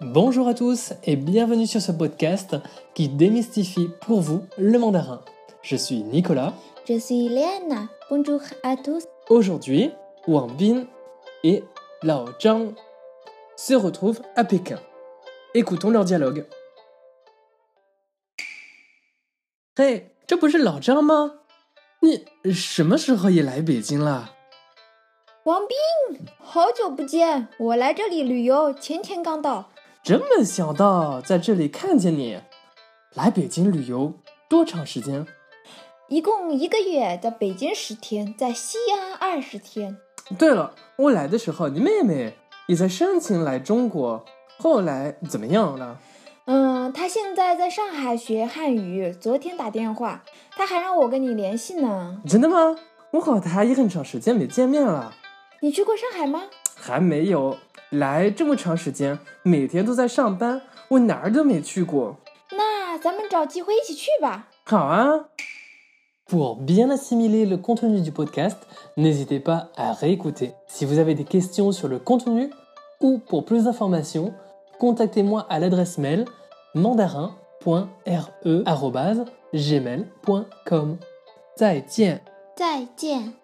Bonjour à tous et bienvenue sur ce podcast qui démystifie pour vous le mandarin. Je suis Nicolas. Je suis Léana. Bonjour à tous. Aujourd'hui, Wang Bin et Lao Zhang se retrouvent à Pékin. Écoutons leur dialogue. Hey, 这不是老张吗？你什么时候也来北京了？王斌，好久不见！我来这里旅游，前天刚到。 真没想到在这里看见你。来北京旅游多长时间？一共一个月，在北京十天，在西安二十天。对了，我来的时候，你妹妹也在申请来中国，后来怎么样了？嗯，她现在在上海学汉语，昨天打电话，她还让我跟你联系呢。真的吗？我和她也很长时间没见面了。你去过上海吗？还没有。来这么长时间，每天都在上班，我哪儿都没去过。那咱们找机会一起去吧。好啊。Pour bien assimiler le contenu du podcast, n'hésitez pas à réécouter. Si vous avez des questions sur le contenu ou pour plus d'informations, contactez-moi à l'adresse mail mandarin.re@gmail.com. 再见。再见。